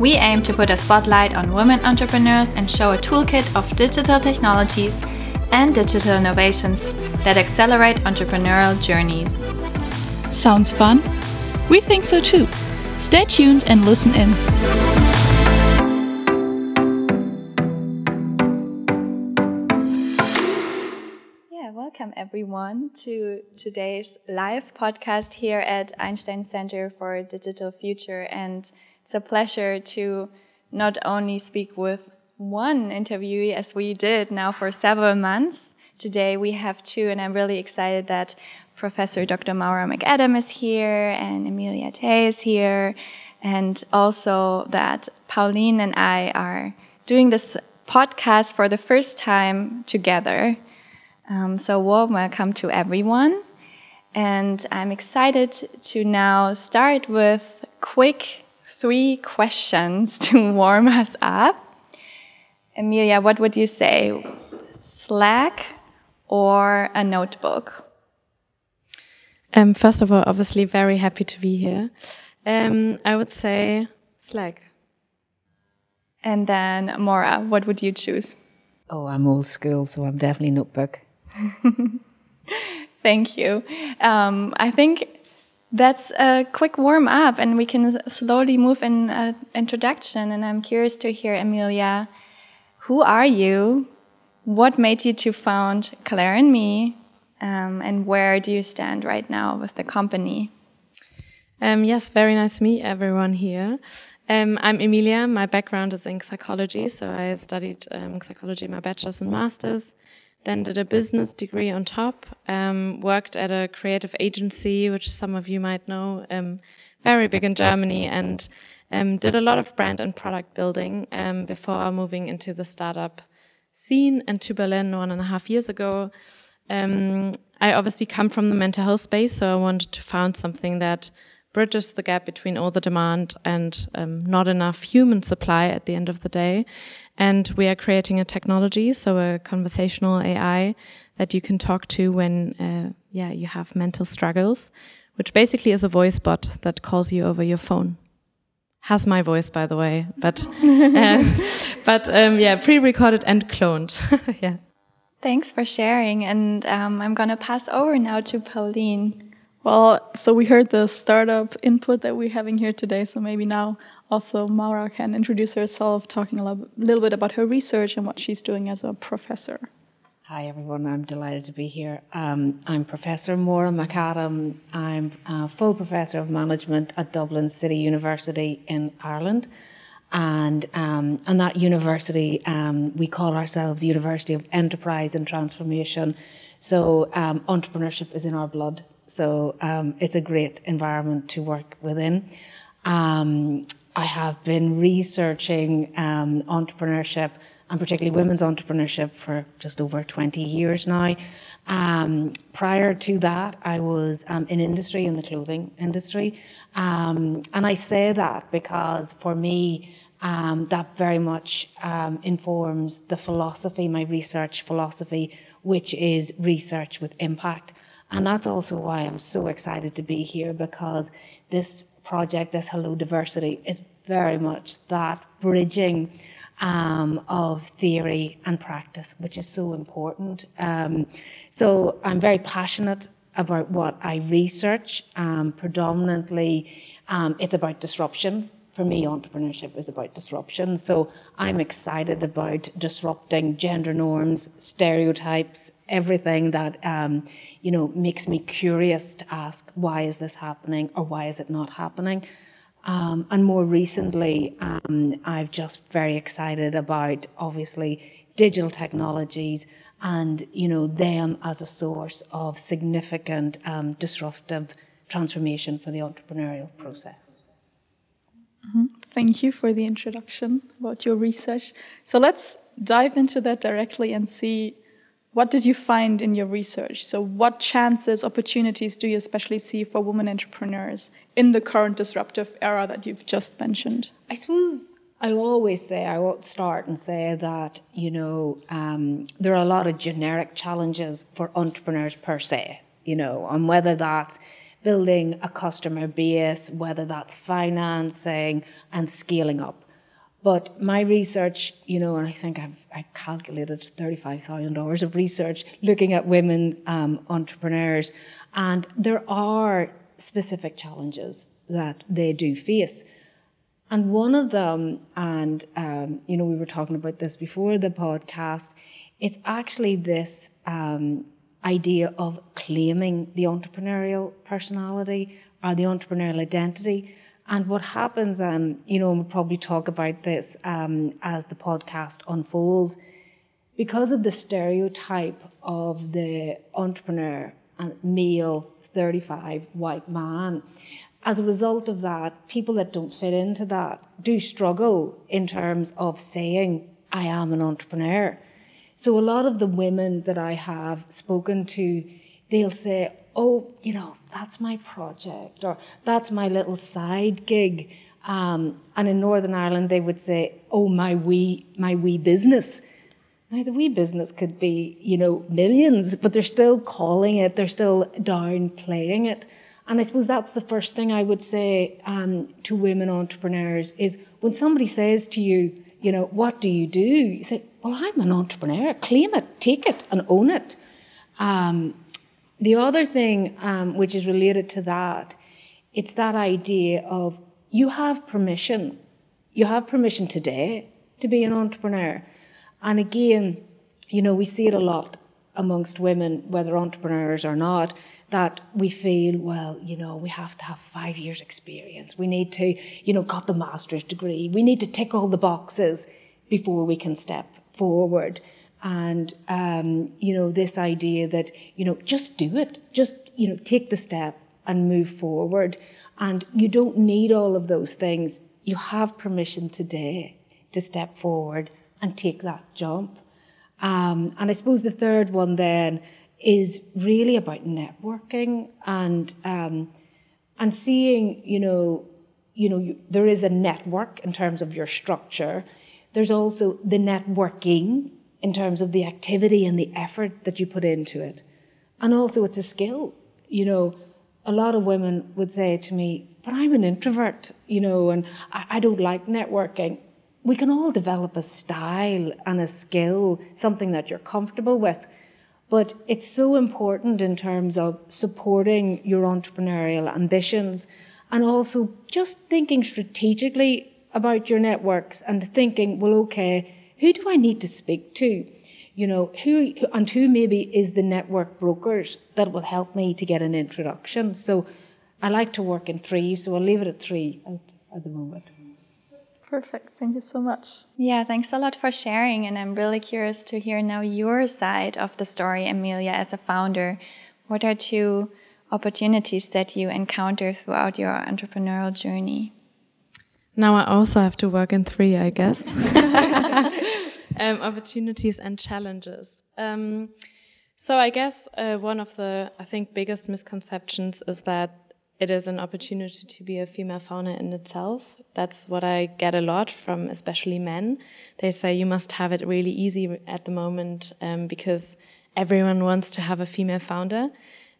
We aim to put a spotlight on women entrepreneurs and show a toolkit of digital technologies and digital innovations that accelerate entrepreneurial journeys. Sounds fun? We think so too. Stay tuned and listen in. Yeah, welcome everyone to today's live podcast here at Einstein Center for Digital Future. And it's a pleasure to not only speak with one interviewee as we did now for several months. Today we have two, and I'm really excited that Professor Dr. Maura McAdam is here and Emilia Theye is here, and also that Pauline and I are doing this podcast for the first time together. Um, so, warm welcome to everyone. And I'm excited to now start with quick three questions to warm us up. Emilia, what would you say? Slack or a notebook? Um, first of all, obviously, very happy to be here. Um, I would say Slack. And then, Maura, what would you choose? Oh, I'm old school, so I'm definitely notebook. Thank you. Um, I think that's a quick warm up, and we can slowly move in an introduction. And I'm curious to hear, Emilia, who are you? What made you to found Claire and me? Um, and where do you stand right now with the company? Um, yes, very nice to meet everyone here. Um, I'm Emilia. My background is in psychology, so I studied um, psychology my bachelor's and master's. Then did a business degree on top. Um, worked at a creative agency, which some of you might know, um, very big in Germany, and did a lot of brand and product building before moving into the startup scene and to Berlin one and a half years ago. Um, I obviously come from the mental health space, so I wanted to found something that bridges the gap between all the demand and um, not enough human supply at the end of the day. And we are creating a technology, so a conversational AI that you can talk to when, uh, yeah, you have mental struggles, which basically is a voice bot that calls you over your phone. Has my voice, by the way, but uh, but um, yeah, pre-recorded and cloned. yeah. Thanks for sharing. And um, I'm going to pass over now to Pauline. Well, so we heard the startup input that we're having here today. So maybe now also Maura can introduce herself, talking a little bit about her research and what she's doing as a professor. Hi, everyone. I'm delighted to be here. Um, I'm Professor Maura McAdam. I'm a full professor of management at Dublin City University in Ireland. And, um, and that university, um, we call ourselves University of Enterprise and Transformation. So um, entrepreneurship is in our blood. So um, it's a great environment to work within. Um, I have been researching um, entrepreneurship and particularly women's entrepreneurship for just over 20 years now. Um, prior to that, I was um, in industry, in the clothing industry. Um, and I say that because for me, that very much informs the philosophy, my research philosophy, which is research with impact. And that's also why I'm so excited to be here because this project, this Hello Diversity, is very much that bridging um, of theory and practice, which is so important. Um, so I'm very passionate about what I research. Um, predominantly, um, it's about disruption for me, entrepreneurship is about disruption. So I'm excited about disrupting gender norms, stereotypes, everything that um, you know makes me curious to ask why is this happening or why is it not happening. Um, and more recently, um, I've just very excited about obviously digital technologies and you know them as a source of significant um, disruptive transformation for the entrepreneurial process. Mm-hmm. Thank you for the introduction about your research. So let's dive into that directly and see what did you find in your research? So, what chances, opportunities do you especially see for women entrepreneurs in the current disruptive era that you've just mentioned? I suppose I always say, I will start and say that, you know, um, there are a lot of generic challenges for entrepreneurs per se, you know, and whether that's building a customer base, whether that's financing and scaling up. But my research, you know, and I think I've I calculated $35,000 of research looking at women um, entrepreneurs, and there are specific challenges that they do face. And one of them, and um, you know, we were talking about this before the podcast, it's actually this um, idea of claiming the entrepreneurial personality or the entrepreneurial identity. And what happens, um, you know, we'll probably talk about this um, as the podcast unfolds, because of the stereotype of the entrepreneur and male 35 white man. As a result of that, people that don't fit into that do struggle in terms of saying, I am an entrepreneur. So a lot of the women that I have spoken to, they'll say, oh, you know, that's my project or that's my little side gig. Um, and in Northern Ireland, they would say, oh, my wee, my wee business. Now, the wee business could be, you know, millions, but they're still calling it, they're still downplaying it. And I suppose that's the first thing I would say um, to women entrepreneurs is when somebody says to you, you know, what do you do? You say, well, I'm an entrepreneur. Claim it, take it, and own it. Um, the other thing um, which is related to that, it's that idea of you have permission. You have permission today to be an entrepreneur. And again, you know, we see it a lot amongst women, whether entrepreneurs or not, that we feel, well, you know, we have to have five years' experience. We need to, you know, got the master's degree. We need to tick all the boxes before we can step forward. And um, you know this idea that you know just do it. Just you know take the step and move forward. And you don't need all of those things. You have permission today to step forward and take that jump. Um, and i suppose the third one then is really about networking and um, and seeing you know you know you, there is a network in terms of your structure there's also the networking in terms of the activity and the effort that you put into it. And also, it's a skill. You know, a lot of women would say to me, But I'm an introvert, you know, and I, I don't like networking. We can all develop a style and a skill, something that you're comfortable with. But it's so important in terms of supporting your entrepreneurial ambitions and also just thinking strategically about your networks and thinking, well, okay, who do I need to speak to? You know, who and who maybe is the network brokers that will help me to get an introduction. So I like to work in three, so I'll leave it at three at, at the moment. Perfect. Thank you so much. Yeah, thanks a lot for sharing. And I'm really curious to hear now your side of the story, Emilia, as a founder. What are two opportunities that you encounter throughout your entrepreneurial journey? Now I also have to work in three, I guess. um, opportunities and challenges. Um, so I guess uh, one of the, I think, biggest misconceptions is that it is an opportunity to be a female founder in itself. That's what I get a lot from especially men. They say you must have it really easy at the moment um, because everyone wants to have a female founder.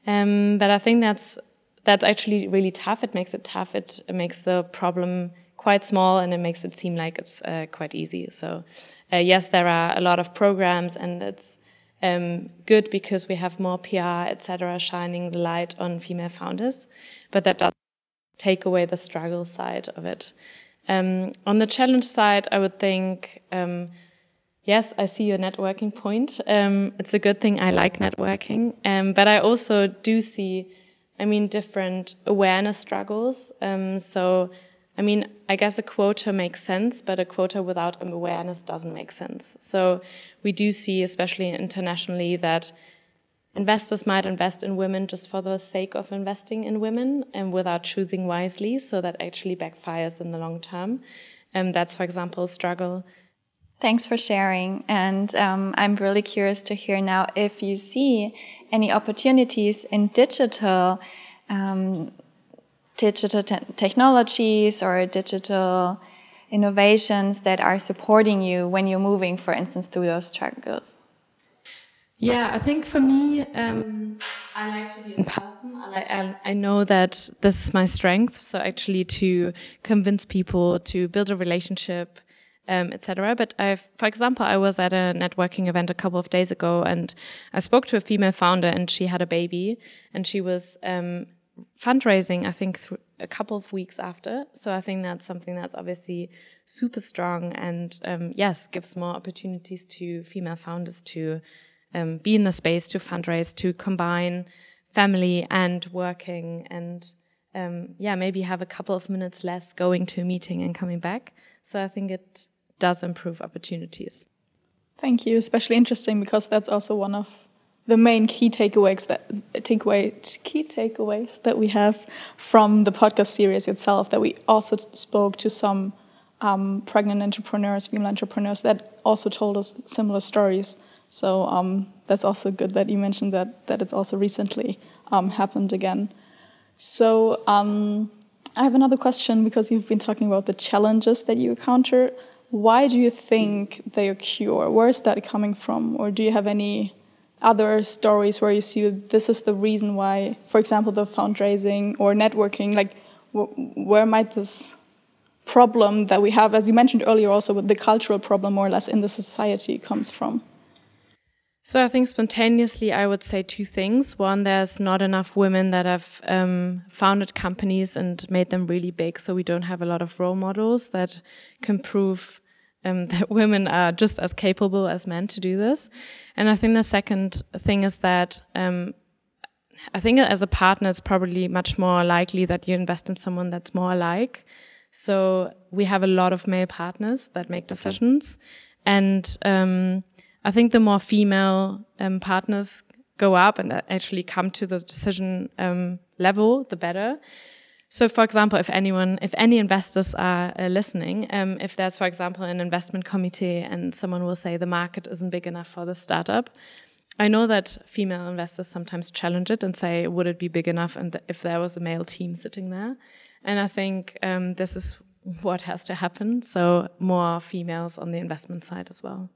Um, but I think that's that's actually really tough. It makes it tough. It, it makes the problem quite small and it makes it seem like it's uh, quite easy. So, uh, yes, there are a lot of programs and it's um, good because we have more PR, etc., shining the light on female founders, but that does take away the struggle side of it. Um, on the challenge side, I would think, um, yes, I see your networking point. Um, it's a good thing. I like networking, um, but I also do see, I mean, different awareness struggles. Um, so I mean, I guess a quota makes sense, but a quota without awareness doesn't make sense. So we do see, especially internationally, that investors might invest in women just for the sake of investing in women and without choosing wisely, so that actually backfires in the long term. And that's, for example, a struggle. Thanks for sharing. And um, I'm really curious to hear now if you see any opportunities in digital, um, digital te technologies or digital innovations that are supporting you when you're moving, for instance, through those struggles. Yeah, I think for me, um, I like to be in person. I, I, know that this is my strength. So actually, to convince people to build a relationship, um, etc. But I, for example, I was at a networking event a couple of days ago, and I spoke to a female founder, and she had a baby, and she was um, fundraising. I think a couple of weeks after. So I think that's something that's obviously super strong, and um, yes, gives more opportunities to female founders to um, be in the space to fundraise, to combine family and working, and um, yeah, maybe have a couple of minutes less going to a meeting and coming back. So I think it does improve opportunities. Thank you. Especially interesting because that's also one of the main key takeaways that takeaway key takeaways that we have from the podcast series itself. That we also spoke to some um, pregnant entrepreneurs, female entrepreneurs that also told us similar stories so um, that's also good that you mentioned that that it's also recently um, happened again. So um, I have another question because you've been talking about the challenges that you encounter. Why do you think they occur? Where is that coming from? Or do you have any other stories where you see this is the reason why, for example, the fundraising or networking, like where might this problem that we have, as you mentioned earlier, also with the cultural problem more or less in the society comes from? So I think spontaneously, I would say two things. One, there's not enough women that have um, founded companies and made them really big, so we don't have a lot of role models that can prove um, that women are just as capable as men to do this. And I think the second thing is that um, I think as a partner, it's probably much more likely that you invest in someone that's more alike. So we have a lot of male partners that make decisions, and um, I think the more female um, partners go up and actually come to the decision um, level, the better. So, for example, if anyone, if any investors are uh, listening, um, if there's, for example, an investment committee and someone will say the market isn't big enough for the startup, I know that female investors sometimes challenge it and say, would it be big enough and if there was a male team sitting there? And I think um, this is what has to happen. So, more females on the investment side as well.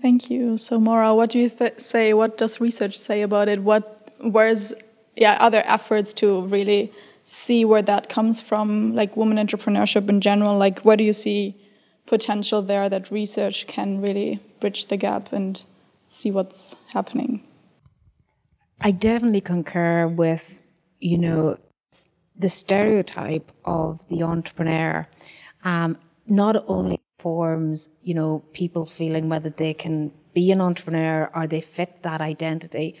Thank you. So, Maura, what do you say? What does research say about it? What, where's, yeah, other efforts to really see where that comes from, like women entrepreneurship in general? Like, where do you see potential there that research can really bridge the gap and see what's happening? I definitely concur with, you know, the stereotype of the entrepreneur. Um, not only forms, you know, people feeling whether they can be an entrepreneur or they fit that identity,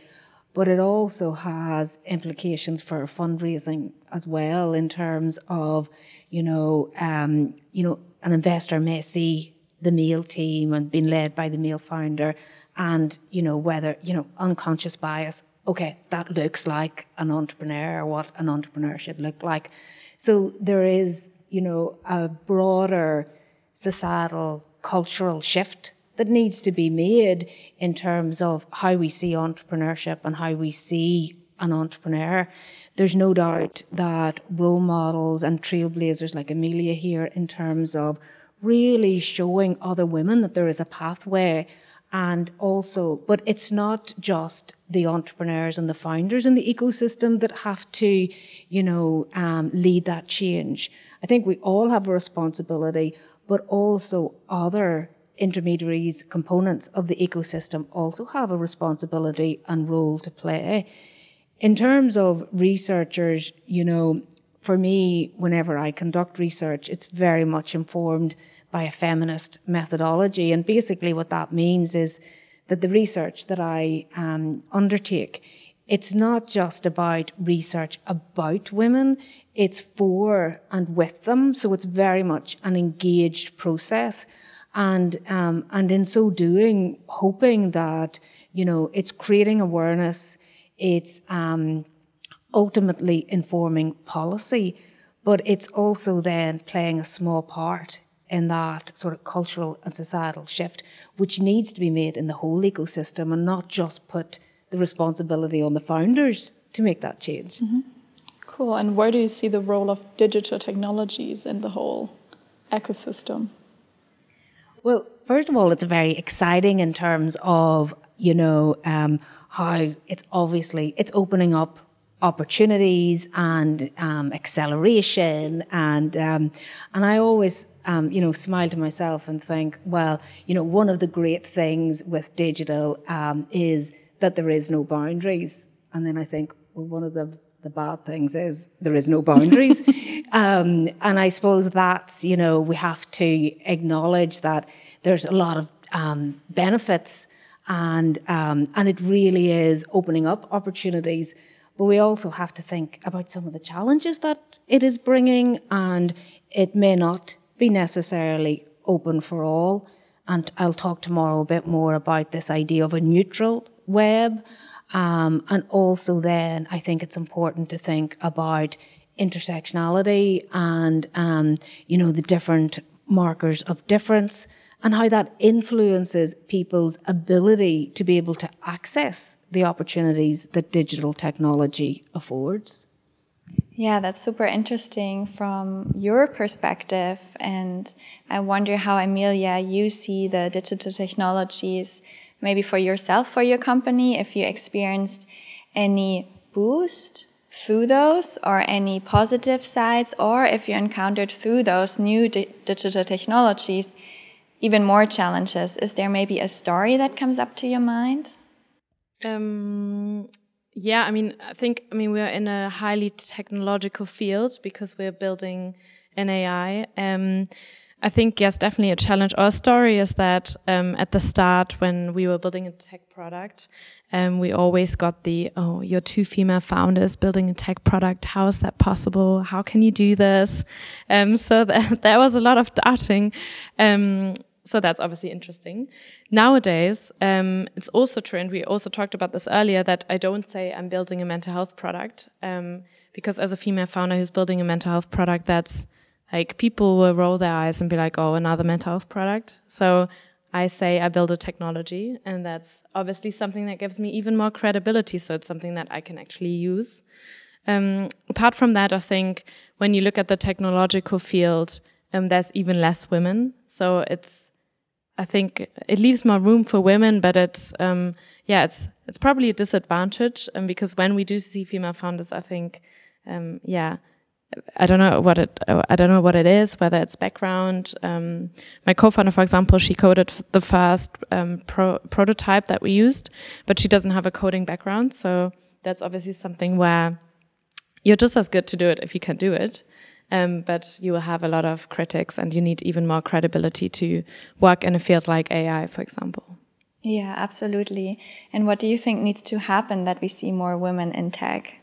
but it also has implications for fundraising as well in terms of, you know, um, you know, an investor may see the male team and being led by the male founder and, you know, whether, you know, unconscious bias, okay, that looks like an entrepreneur, or what an entrepreneur should look like. So there is, you know, a broader societal cultural shift that needs to be made in terms of how we see entrepreneurship and how we see an entrepreneur. There's no doubt that role models and trailblazers like Emilia here, in terms of really showing other women that there is a pathway and also, but it's not just the entrepreneurs and the founders in the ecosystem that have to, you know, um, lead that change. I think we all have a responsibility but also other intermediaries, components of the ecosystem also have a responsibility and role to play. In terms of researchers, you know, for me, whenever I conduct research, it's very much informed by a feminist methodology. And basically, what that means is that the research that I um, undertake, it's not just about research about women, it's for and with them. So it's very much an engaged process. And um, and in so doing, hoping that you know it's creating awareness, it's um, ultimately informing policy, but it's also then playing a small part in that sort of cultural and societal shift, which needs to be made in the whole ecosystem and not just put the responsibility on the founders to make that change. Mm-hmm. Cool. And where do you see the role of digital technologies in the whole ecosystem? Well, first of all, it's very exciting in terms of you know um, how it's obviously it's opening up opportunities and um, acceleration and um, and I always um, you know smile to myself and think well you know one of the great things with digital um, is that there is no boundaries. And then I think one of the the bad things is there is no boundaries um, and I suppose that's you know we have to acknowledge that there's a lot of um, benefits and and it really is opening up opportunities but we also have to think about some of the challenges that it is bringing, and it may not be necessarily open for all. And I'll talk tomorrow a bit more about this idea of a neutral web. Um, and also, then I think it's important to think about intersectionality and um, you know the different markers of difference and how that influences people's ability to be able to access the opportunities that digital technology affords. Yeah, that's super interesting from your perspective. And I wonder how, Emilia, you see the digital technologies maybe for yourself, for your company, if you experienced any boost through those or any positive sides, or if you encountered through those new di digital technologies even more challenges. Is there maybe a story that comes up to your mind? Um, yeah, I mean, I think, I mean, we're in a highly technological field because we're building an AI. Um, I think, yes, definitely a challenge. Our story is that um, at the start, when we were building a tech product, um, we always got the, oh, you're two female founders building a tech product. How is that possible? How can you do this? Um, so that, there was a lot of doubting. Um, so that's obviously interesting. Nowadays, um, it's also true, and we also talked about this earlier, that I don't say I'm building a mental health product, um, because as a female founder who's building a mental health product, that's like people will roll their eyes and be like, oh, another mental health product. So I say I build a technology, and that's obviously something that gives me even more credibility. So it's something that I can actually use. Um, apart from that, I think when you look at the technological field, um, there's even less women. So it's I think it leaves more room for women, but it's um, yeah, it's it's probably a disadvantage um, because when we do see female founders, I think um, yeah, I don't know what it I don't know what it is, whether it's background. Um, my co-founder, for example, she coded the first um, pro prototype that we used, but she doesn't have a coding background, so that's obviously something where you're just as good to do it if you can do it. Um, but you will have a lot of critics and you need even more credibility to work in a field like AI, for example. Yeah, absolutely. And what do you think needs to happen that we see more women in tech?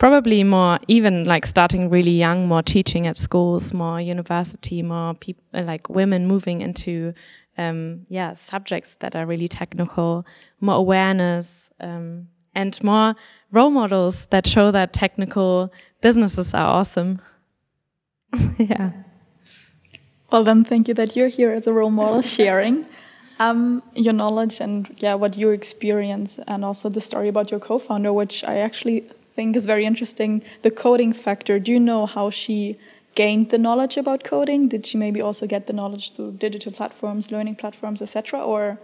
Probably more, even like starting really young, more teaching at schools, more university, more people, like women moving into, um, yeah, subjects that are really technical, more awareness, um, and more role models that show that technical businesses are awesome. yeah. Well, then, thank you that you're here as a role model, sharing um, your knowledge and yeah, what you experience, and also the story about your co-founder, which I actually think is very interesting. The coding factor. Do you know how she gained the knowledge about coding? Did she maybe also get the knowledge through digital platforms, learning platforms, etc., or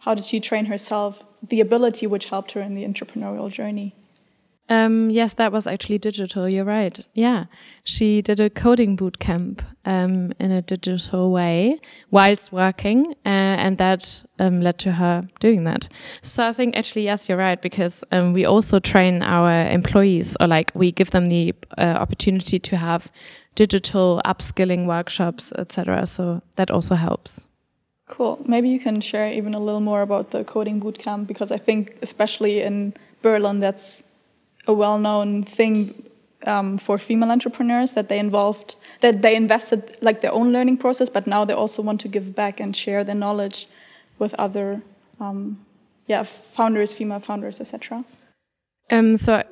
how did she train herself? The ability which helped her in the entrepreneurial journey. Um, yes, that was actually digital. You're right. Yeah, she did a coding boot camp um, in a digital way whilst working, uh, and that um, led to her doing that. So I think actually yes, you're right because um, we also train our employees, or like we give them the uh, opportunity to have digital upskilling workshops, etc. So that also helps. Cool. Maybe you can share even a little more about the coding boot camp because I think especially in Berlin that's a well-known thing um, for female entrepreneurs that they involved that they invested like their own learning process, but now they also want to give back and share their knowledge with other um, yeah founders, female founders, etc. Um, so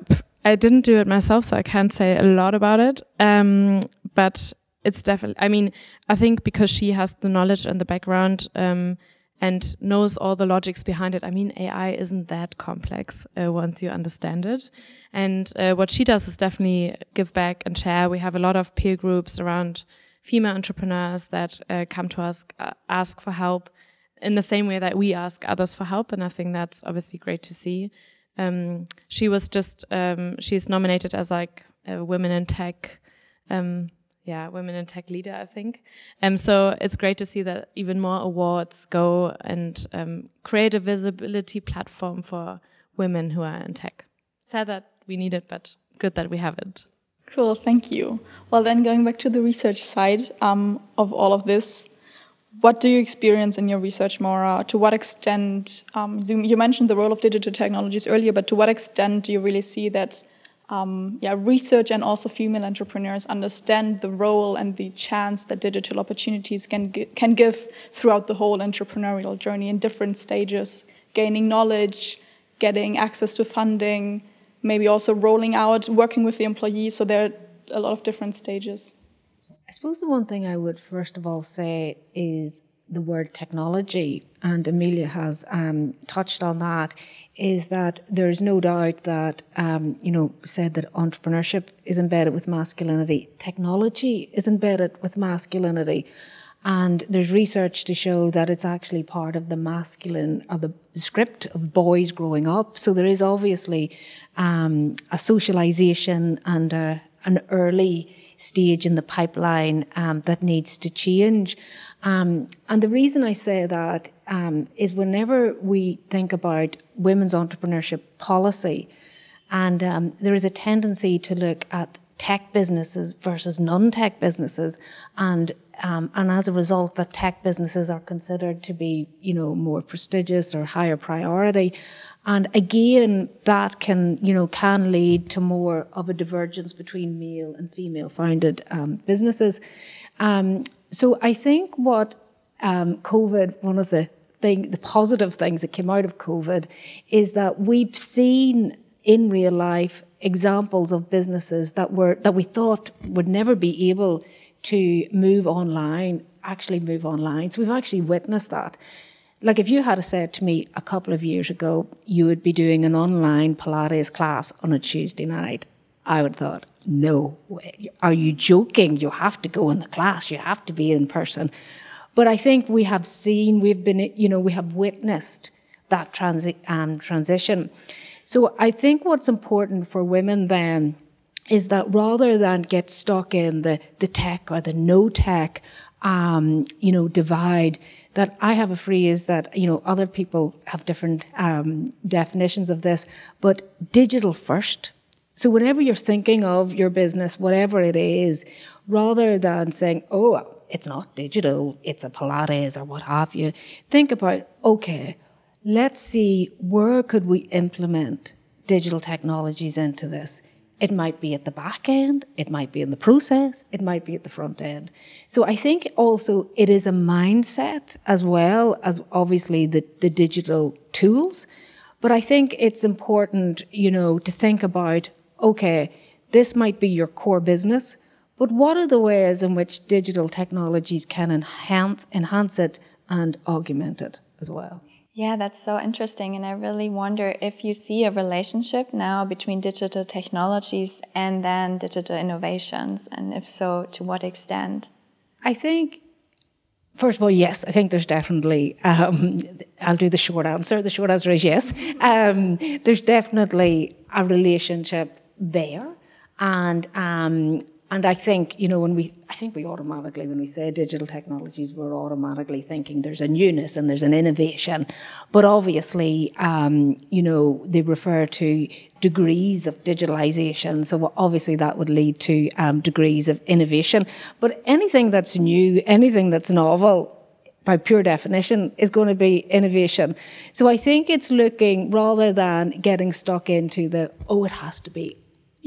I didn't do it myself, so I can't say a lot about it. Um, but it's definitely. I mean, I think because she has the knowledge and the background. Um, and knows all the logics behind it. I mean, AI isn't that complex uh, once you understand it. And uh, what she does is definitely give back and share. We have a lot of peer groups around female entrepreneurs that uh, come to us, uh, ask for help in the same way that we ask others for help. And I think that's obviously great to see. Um, she was just, um, she's nominated as like a women in tech um, yeah, women in tech leader, I think. Um, so it's great to see that even more awards go and um, create a visibility platform for women who are in tech. Sad that we need it, but good that we have it. Cool, thank you. Well, then going back to the research side um, of all of this, what do you experience in your research, Maura? To what extent, um, you mentioned the role of digital technologies earlier, but to what extent do you really see that um, yeah, research and also female entrepreneurs understand the role and the chance that digital opportunities can can give throughout the whole entrepreneurial journey in different stages, gaining knowledge, getting access to funding, maybe also rolling out, working with the employees. So there are a lot of different stages. I suppose the one thing I would first of all say is the word technology, and Emilia has um, touched on that, is that there is no doubt that, um, you know, said that entrepreneurship is embedded with masculinity. Technology is embedded with masculinity. And there's research to show that it's actually part of the masculine or the script of boys growing up. So there is obviously um, a socialization and a, an early stage in the pipeline um, that needs to change. Um, and the reason I say that um, is whenever we think about women's entrepreneurship policy, and um, there is a tendency to look at tech businesses versus non-tech businesses, and um, and as a result, that tech businesses are considered to be, you know, more prestigious or higher priority. And again, that can, you know, can lead to more of a divergence between male and female founded um, businesses. Um, so I think what um, COVID, one of the thing, the positive things that came out of COVID, is that we've seen in real life examples of businesses that were that we thought would never be able to move online actually move online. So we've actually witnessed that. Like if you had said to me a couple of years ago, you would be doing an online Pilates class on a Tuesday night, I would have thought, no, way. are you joking? You have to go in the class, you have to be in person. But I think we have seen, we've been, you know, we have witnessed that transi- um, transition. So I think what's important for women then is that rather than get stuck in the, the tech or the no tech, um, you know, divide, that I have a phrase that, you know, other people have different um, definitions of this, but digital first. So whenever you're thinking of your business, whatever it is, rather than saying, oh, it's not digital, it's a Pilates or what have you, think about, okay, let's see where could we implement digital technologies into this it might be at the back end, it might be in the process, it might be at the front end. So I think also it is a mindset as well as obviously the, the digital tools. But I think it's important, you know, to think about, okay, this might be your core business, but what are the ways in which digital technologies can enhance enhance it and augment it as well? Yeah, that's so interesting. And I really wonder if you see a relationship now between digital technologies and then digital innovations. And if so, to what extent? I think, first of all, yes, I think there's definitely, um, I'll do the short answer. The short answer is yes. Um, there's definitely a relationship there. And um, and I think, you know, when we, I think we automatically, when we say digital technologies, we're automatically thinking there's a newness and there's an innovation. But obviously, um, you know, they refer to degrees of digitalization. So obviously that would lead to um, degrees of innovation. But anything that's new, anything that's novel, by pure definition, is going to be innovation. So I think it's looking rather than getting stuck into the, oh, it has to be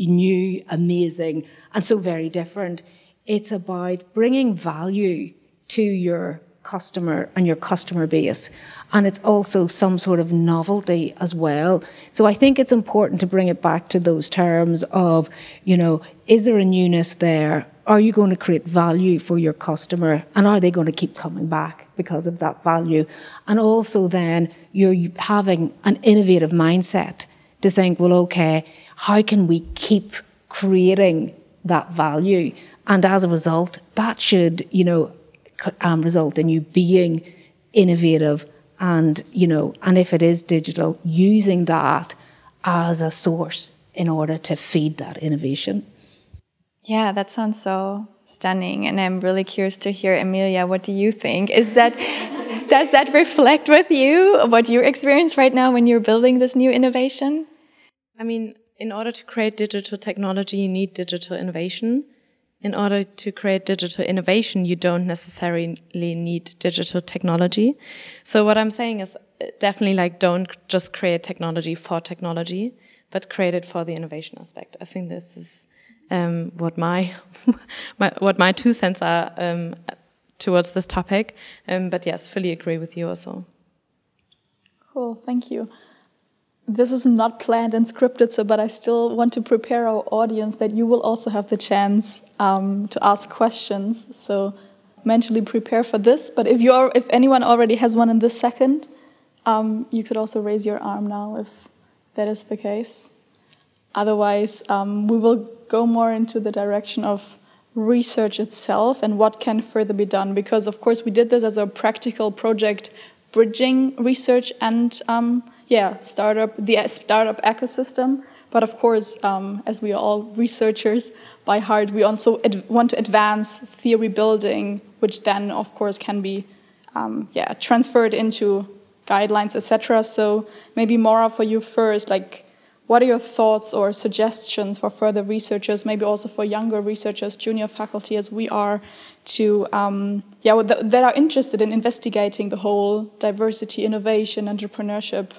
new, amazing, and so very different. It's about bringing value to your customer and your customer base. And it's also some sort of novelty as well. So I think it's important to bring it back to those terms of, you know, is there a newness there? Are you going to create value for your customer? And are they going to keep coming back because of that value? And also then you're having an innovative mindset to think, well, okay, how can we keep creating that value? And as a result, that should, you know, um, result in you being innovative and, you know, and if it is digital, using that as a source in order to feed that innovation. Yeah, that sounds so stunning. And I'm really curious to hear, Emilia, what do you think? Is that, does that reflect with you what you experience right now when you're building this new innovation? I mean, in order to create digital technology, you need digital innovation in order to create digital innovation, you don't necessarily need digital technology. So what I'm saying is definitely like don't just create technology for technology, but create it for the innovation aspect. I think this is um, what my, my, what my two cents are um, towards this topic. Um, but yes, fully agree with you also. Cool, thank you this is not planned and scripted, so but I still want to prepare our audience that you will also have the chance um, to ask questions. So mentally prepare for this. But if you are, if anyone already has one in this second, um, you could also raise your arm now if that is the case. Otherwise, um, we will go more into the direction of research itself and what can further be done. Because of course we did this as a practical project, bridging research and um, yeah, startup, the startup ecosystem. But of course, um, as we are all researchers by heart, we also want to advance theory building, which then, of course, can be um, yeah transferred into guidelines, etc. So maybe Maura, for you first, like, what are your thoughts or suggestions for further researchers, maybe also for younger researchers, junior faculty, as we are, to um, yeah that are interested in investigating the whole diversity, innovation, entrepreneurship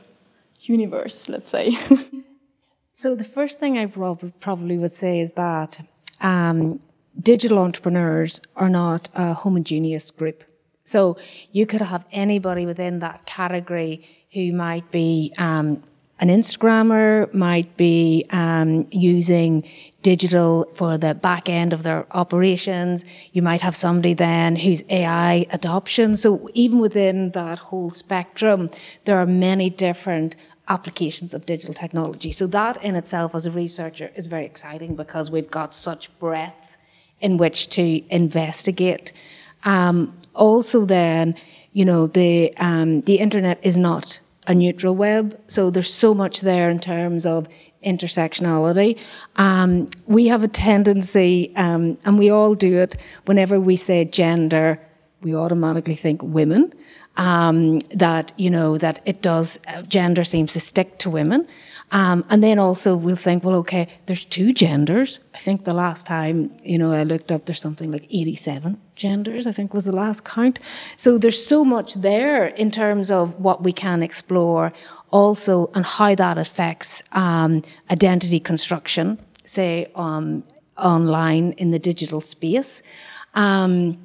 universe, let's say. so the first thing I probably would say is that um, digital entrepreneurs are not a homogeneous group. So you could have anybody within that category who might be um, an Instagrammer, might be um, using digital for the back end of their operations. You might have somebody then who's AI adoption. So even within that whole spectrum, there are many different applications of digital technology. So that in itself as a researcher is very exciting because we've got such breadth in which to investigate. Um, also then, you know, the, um, the internet is not a neutral web. So there's so much there in terms of intersectionality. Um, we have a tendency, um, and we all do it, whenever we say gender, we automatically think women um, that you know that it does uh, gender seems to stick to women. Um, and then also we'll think, well, okay, there's two genders. I think the last time, you know, I looked up, there's something like 87 genders, I think was the last count. So there's so much there in terms of what we can explore also and how that affects um, identity construction, say, um, online in the digital space. Um,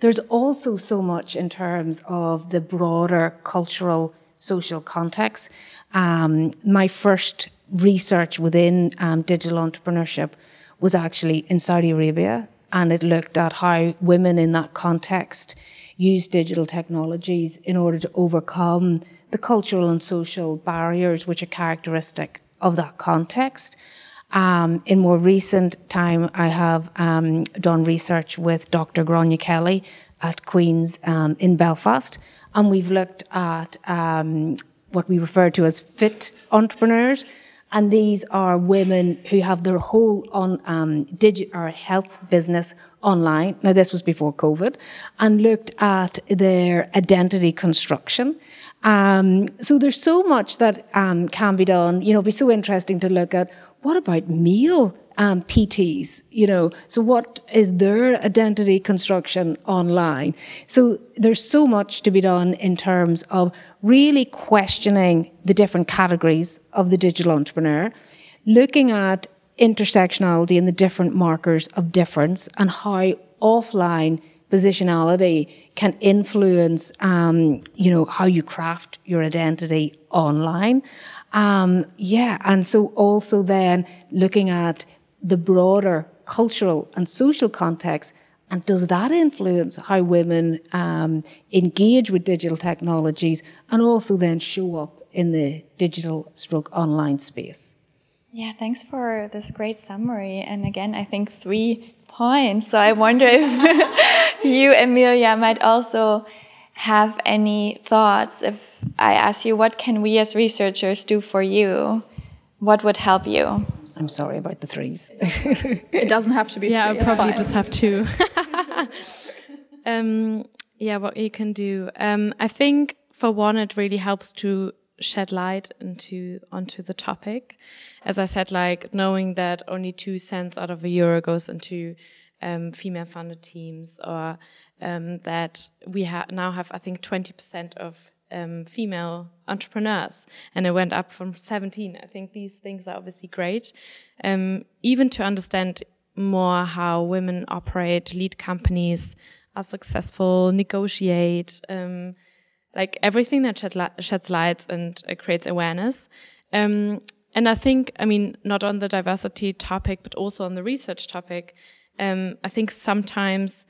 there's also so much in terms of the broader cultural social context. Um, my first research within um, digital entrepreneurship was actually in Saudi Arabia, and it looked at how women in that context use digital technologies in order to overcome the cultural and social barriers which are characteristic of that context. Um, in more recent time, I have um, done research with Dr. Gráinne Kelly at Queen's um, in Belfast, and we've looked at um, what we refer to as fit entrepreneurs. And these are women who have their whole on um, or health business online. Now, this was before COVID, and looked at their identity construction. Um, so there's so much that um, can be done. You know, it'd be so interesting to look at what about meal um, PTs? You know, so what is their identity construction online? So there's so much to be done in terms of really questioning the different categories of the digital entrepreneur, looking at intersectionality and the different markers of difference and how offline positionality can influence, um, you know, how you craft your identity online. Um, yeah, and so also then looking at the broader cultural and social context and does that influence how women um, engage with digital technologies and also then show up in the digital stroke online space? Yeah, thanks for this great summary. And again, I think three points. So I wonder if you, Emilia, might also have any thoughts if I ask you, what can we as researchers do for you? What would help you? I'm sorry about the threes. it doesn't have to be yeah, three. I probably just have two. um, yeah, what you can do. Um, I think for one, it really helps to shed light into onto the topic. As I said, like knowing that only two cents out of a euro goes into um, female-funded teams, or um, that we ha now have, I think, 20% of um, female entrepreneurs, and it went up from 17. I think these things are obviously great, um, even to understand more how women operate, lead companies, are successful, negotiate. Like everything that shed li sheds light and uh, creates awareness. Um, and I think, I mean, not on the diversity topic, but also on the research topic, um, I think sometimes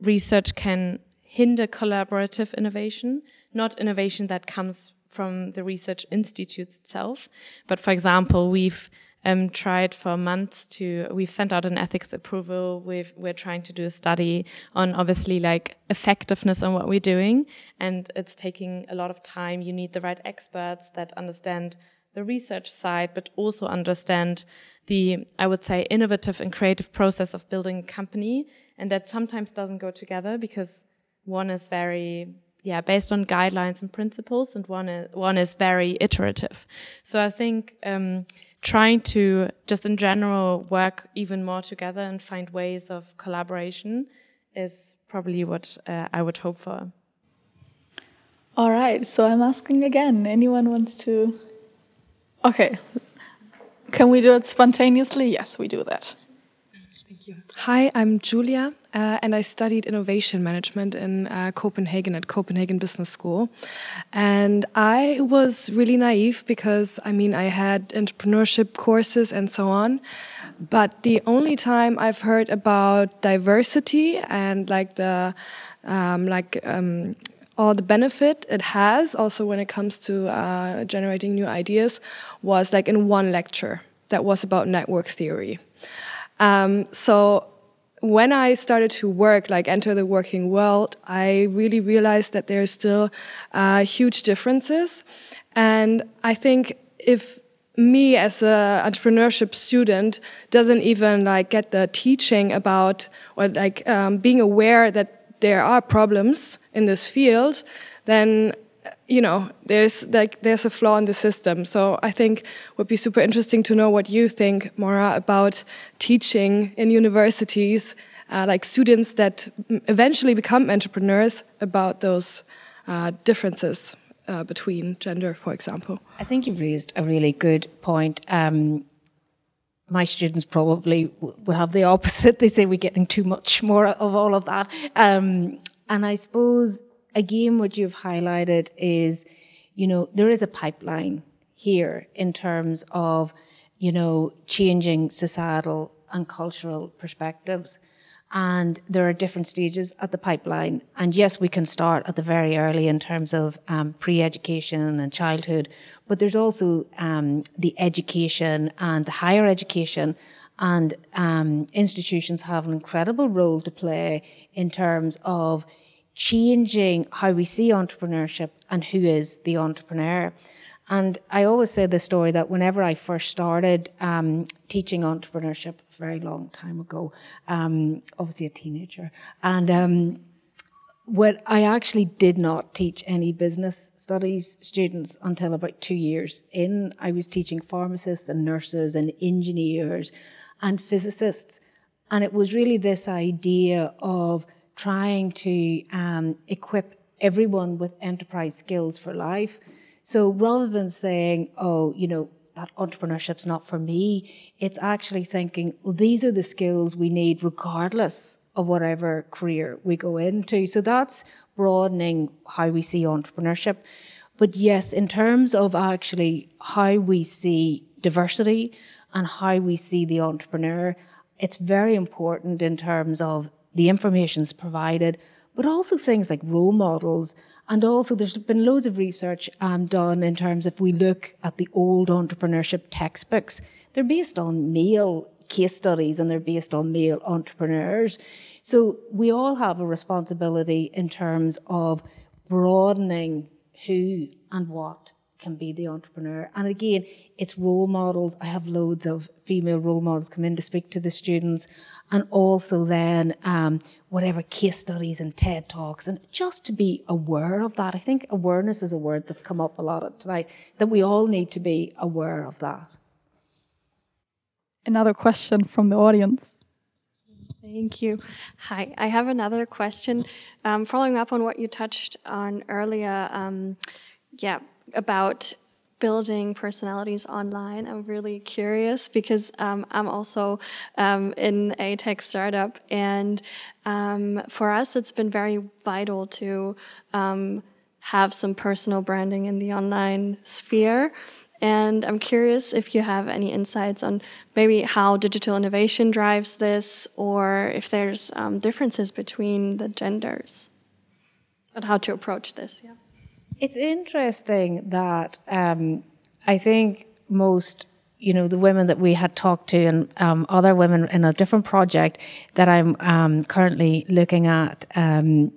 research can hinder collaborative innovation, not innovation that comes from the research institutes itself. But for example, we've um, tried for months to, we've sent out an ethics approval. We've, we're trying to do a study on obviously like effectiveness on what we're doing. And it's taking a lot of time. You need the right experts that understand the research side, but also understand the, I would say, innovative and creative process of building a company. And that sometimes doesn't go together because one is very, yeah, based on guidelines and principles, and one is, one is very iterative. So I think, um, trying to just in general work even more together and find ways of collaboration is probably what uh, I would hope for. All right, so I'm asking again. Anyone wants to? Okay. Can we do it spontaneously? Yes, we do that. Thank you. Hi, I'm Julia, uh, and I studied innovation management in uh, Copenhagen at Copenhagen Business School. And I was really naive because, I mean, I had entrepreneurship courses and so on. But the only time I've heard about diversity and like the, um, like, um, all the benefit it has also when it comes to uh, generating new ideas was like in one lecture that was about network theory. Um, so when I started to work, like enter the working world, I really realized that there's still uh, huge differences. And I think if me as an entrepreneurship student doesn't even like get the teaching about or like um, being aware that there are problems in this field, then you know, there's like there's a flaw in the system. So I think would be super interesting to know what you think, Maura, about teaching in universities, uh, like students that eventually become entrepreneurs, about those uh, differences uh, between gender, for example. I think you've raised a really good point. Um, my students probably will have the opposite. They say we're getting too much more of all of that. Um, and I suppose again, what you've highlighted is, you know, there is a pipeline here in terms of, you know, changing societal and cultural perspectives. And there are different stages at the pipeline. And yes, we can start at the very early in terms of um, pre-education and childhood, but there's also um, the education and the higher education and um, institutions have an incredible role to play in terms of changing how we see entrepreneurship and who is the entrepreneur. And I always say the story that whenever I first started um, teaching entrepreneurship a very long time ago, um, obviously a teenager, and um, I actually did not teach any business studies students until about two years in. I was teaching pharmacists and nurses and engineers and physicists. And it was really this idea of trying to um, equip everyone with enterprise skills for life. So rather than saying, oh, you know, that entrepreneurship's not for me. It's actually thinking, well, these are the skills we need regardless of whatever career we go into. So that's broadening how we see entrepreneurship. But yes, in terms of actually how we see diversity and how we see the entrepreneur, it's very important in terms of the information's provided, but also things like role models. And also, there's been loads of research um, done in terms if we look at the old entrepreneurship textbooks, they're based on male case studies and they're based on male entrepreneurs. So we all have a responsibility in terms of broadening who and what can be the entrepreneur. And again, it's role models. I have loads of female role models come in to speak to the students, and also then um, whatever case studies and TED talks, and just to be aware of that. I think awareness is a word that's come up a lot tonight. That we all need to be aware of that. Another question from the audience. Thank you. Hi, I have another question. Um, following up on what you touched on earlier, um, yeah, about building personalities online. I'm really curious because um, I'm also um, in a tech startup, and um, for us, it's been very vital to um, have some personal branding in the online sphere. And I'm curious if you have any insights on maybe how digital innovation drives this, or if there's um, differences between the genders, and how to approach this. Yeah. It's interesting that um, I think most, you know, the women that we had talked to and um, other women in a different project that I'm um, currently looking at um,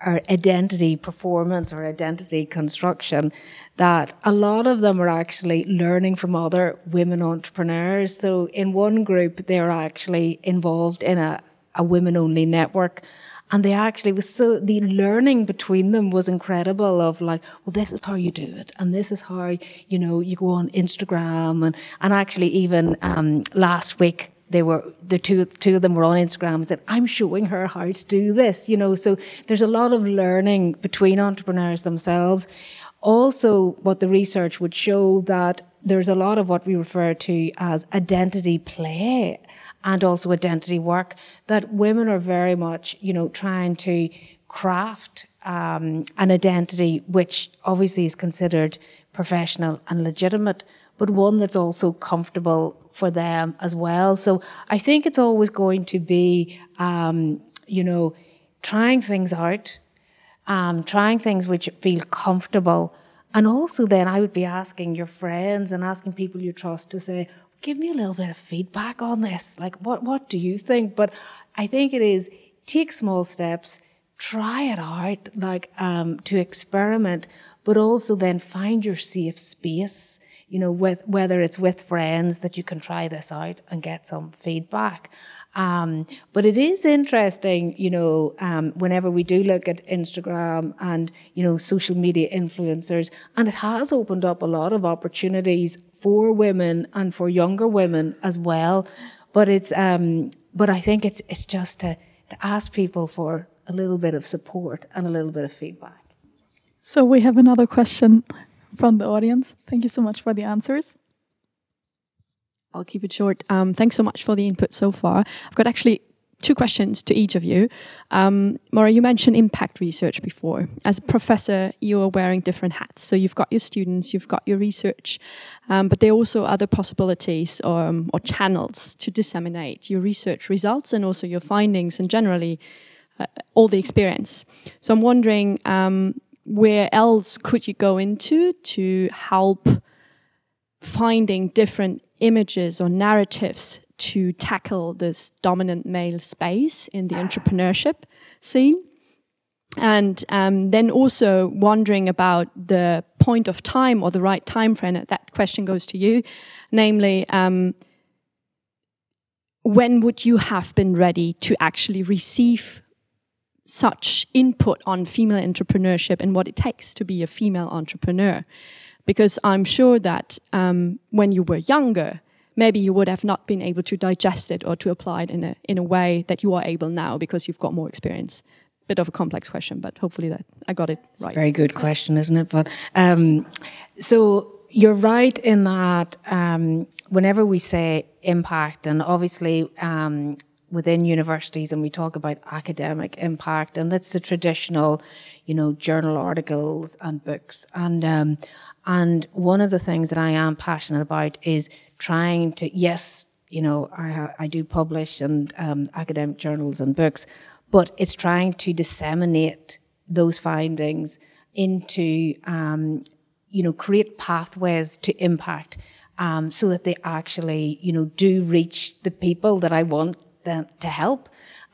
our identity performance or identity construction that a lot of them are actually learning from other women entrepreneurs. So in one group, they're actually involved in a, a women only network. And they actually was so, the learning between them was incredible of like, well, this is how you do it. And this is how, you know, you go on Instagram. And, and actually even, um, last week, they were the two two of them were on Instagram and said, "I'm showing her how to do this." You know, so there's a lot of learning between entrepreneurs themselves. Also, what the research would show that there's a lot of what we refer to as identity play and also identity work that women are very much, you know, trying to craft um, an identity which obviously is considered professional and legitimate, but one that's also comfortable for them as well. So I think it's always going to be, um, you know, trying things out, um, trying things which feel comfortable. And also, then I would be asking your friends and asking people you trust to say, give me a little bit of feedback on this. Like, what, what do you think? But I think it is take small steps, try it out, like um, to experiment, but also then find your safe space you know, with, whether it's with friends that you can try this out and get some feedback. Um, but it is interesting, you know, um, whenever we do look at Instagram and, you know, social media influencers, and it has opened up a lot of opportunities for women and for younger women as well. But it's, um, but I think it's, it's just to, to ask people for a little bit of support and a little bit of feedback. So we have another question from the audience. Thank you so much for the answers. I'll keep it short. Um, thanks so much for the input so far. I've got actually two questions to each of you. Um, Maura, you mentioned impact research before. As a professor, you are wearing different hats. So you've got your students, you've got your research, um, but there are also other possibilities or, um, or, channels to disseminate your research results and also your findings and generally uh, all the experience. So I'm wondering um, where else could you go into to help finding different images or narratives to tackle this dominant male space in the entrepreneurship scene? And um, then also wondering about the point of time or the right time frame. That question goes to you, namely, um, when would you have been ready to actually receive such input on female entrepreneurship and what it takes to be a female entrepreneur. Because I'm sure that um, when you were younger, maybe you would have not been able to digest it or to apply it in a, in a way that you are able now because you've got more experience. Bit of a complex question, but hopefully that I got it it's right. a very good question, isn't it? But um, so you're right in that um, whenever we say impact, and obviously um, within universities, and we talk about academic impact, and that's the traditional, you know, journal articles and books, and um, and one of the things that I am passionate about is trying to yes, you know, I I do publish and um, academic journals and books, but it's trying to disseminate those findings into um, you know create pathways to impact um, so that they actually you know do reach the people that I want them to help.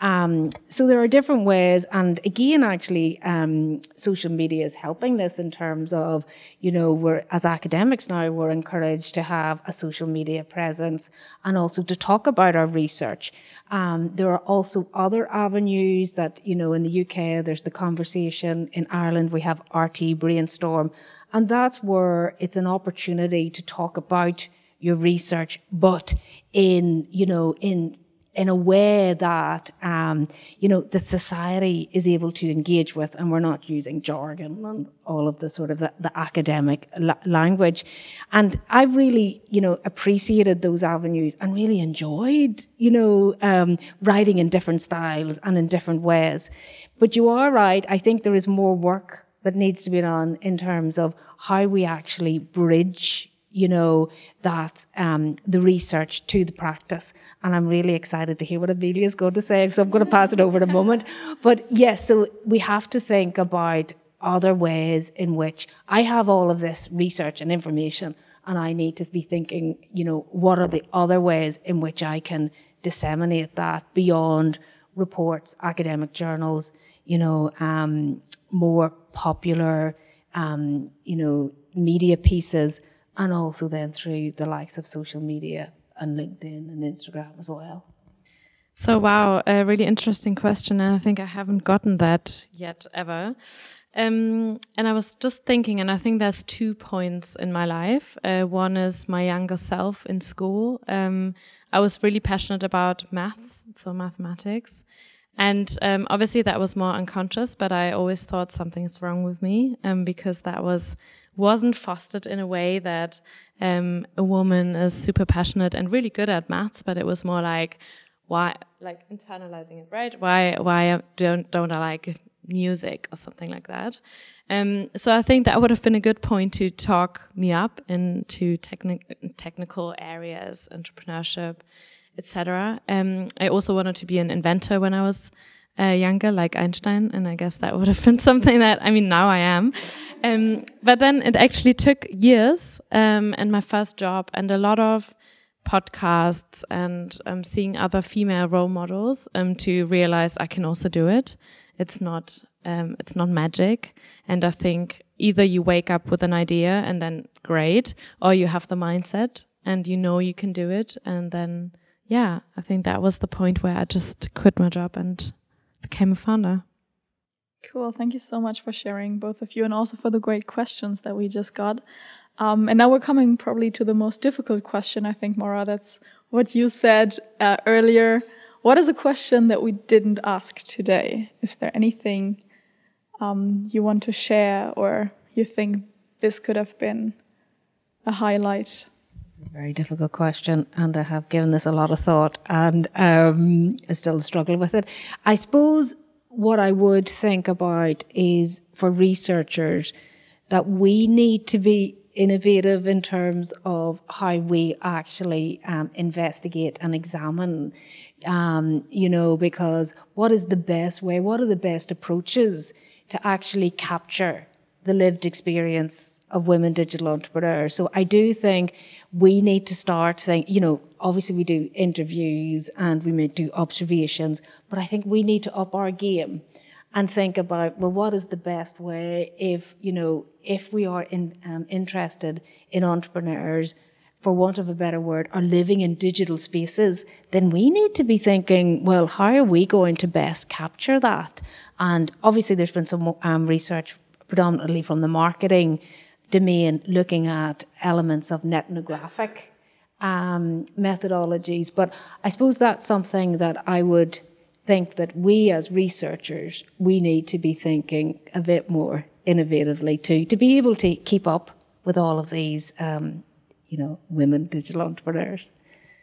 Um, so there are different ways, and again, actually, um, social media is helping this in terms of, you know, we're as academics now we're encouraged to have a social media presence and also to talk about our research. Um, there are also other avenues that, you know, in the UK there's the conversation. In Ireland we have RTÉ Brainstorm, and that's where it's an opportunity to talk about your research, but in, you know, in in a way that um, you know the society is able to engage with, and we're not using jargon and all of the sort of the, the academic la- language. And I've really you know appreciated those avenues and really enjoyed you know um, writing in different styles and in different ways. But you are right. I think there is more work that needs to be done in terms of how we actually bridge you know, that um, the research to the practice. And I'm really excited to hear what Emilia is going to say, so I'm going to pass it over in a moment. But yes, so we have to think about other ways in which I have all of this research and information, and I need to be thinking, you know, what are the other ways in which I can disseminate that beyond reports, academic journals, you know, um, more popular, um, you know, media pieces and also then through the likes of social media and LinkedIn and Instagram as well. So, wow, a really interesting question. And I think I haven't gotten that yet ever. Um, and I was just thinking, and I think there's two points in my life. Uh, one is my younger self in school. Um, I was really passionate about maths, so mathematics. And um, obviously, that was more unconscious, but I always thought something's wrong with me um, because that was wasn't fostered in a way that um, a woman is super passionate and really good at maths, but it was more like why, like internalizing it, right? Why, why don't don't I like music or something like that? Um, so I think that would have been a good point to talk me up into techni technical areas, entrepreneurship, etc. Um, I also wanted to be an inventor when I was uh, younger, like Einstein, and I guess that would have been something that I mean now I am. Um, but then it actually took years um, and my first job and a lot of podcasts and um, seeing other female role models um, to realize I can also do it. It's not um, it's not magic, and I think either you wake up with an idea and then great, or you have the mindset and you know you can do it, and then yeah, I think that was the point where I just quit my job and became a founder. Cool. Thank you so much for sharing, both of you, and also for the great questions that we just got. Um, and now we're coming probably to the most difficult question, I think, Maura. That's what you said uh, earlier. What is a question that we didn't ask today? Is there anything um, you want to share or you think this could have been a highlight? Very difficult question, and I have given this a lot of thought, and um, I still struggle with it. I suppose what I would think about is for researchers that we need to be innovative in terms of how we actually um, investigate and examine. Um, you know, because what is the best way? What are the best approaches to actually capture the lived experience of women digital entrepreneurs? So I do think we need to start saying, you know, obviously we do interviews and we may do observations, but I think we need to up our game and think about, well, what is the best way if, you know, if we are in, um, interested in entrepreneurs, for want of a better word, are living in digital spaces, then we need to be thinking, well, how are we going to best capture that? And obviously, there's been some um, research predominantly from the marketing domain looking at elements of ethnographic um, methodologies. But I suppose that's something that I would think that we as researchers, we need to be thinking a bit more innovatively too, to be able to keep up with all of these, um, you know, women digital entrepreneurs?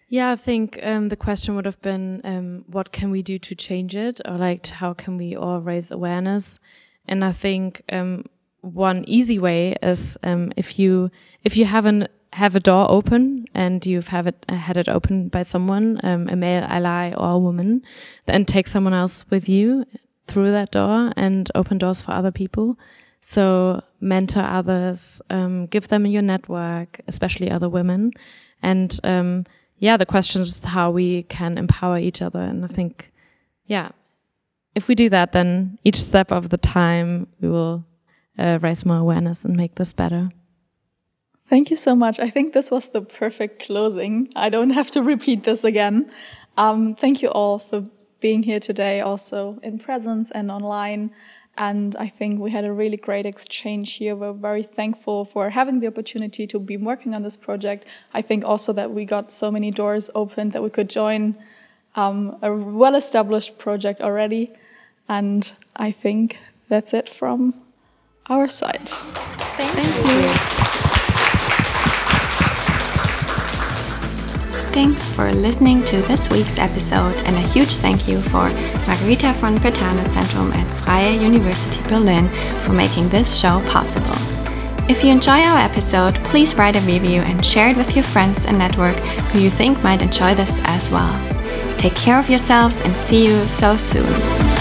Yeah, I think um, the question would have been, um, what can we do to change it, or like how can we all raise awareness? And I think um, one easy way is um, if you if you have an have a door open and you've have it had it opened by someone, um, a male ally or a woman, then take someone else with you through that door and open doors for other people. So mentor others, um, give them your network, especially other women. And um, yeah, the question is how we can empower each other. And I think, yeah, if we do that, then each step of the time we will uh, raise more awareness and make this better. Thank you so much. I think this was the perfect closing. I don't have to repeat this again. Um, thank you all for being here today, also in presence and online. And I think we had a really great exchange here. We're very thankful for having the opportunity to be working on this project. I think also that we got so many doors open that we could join um, a well established project already. And I think that's it from our side. Thank, Thank you. you. Thanks for listening to this week's episode and a huge thank you for Margherita von Zentrum at Freie University Berlin for making this show possible. If you enjoy our episode, please write a review and share it with your friends and network who you think might enjoy this as well. Take care of yourselves and see you so soon.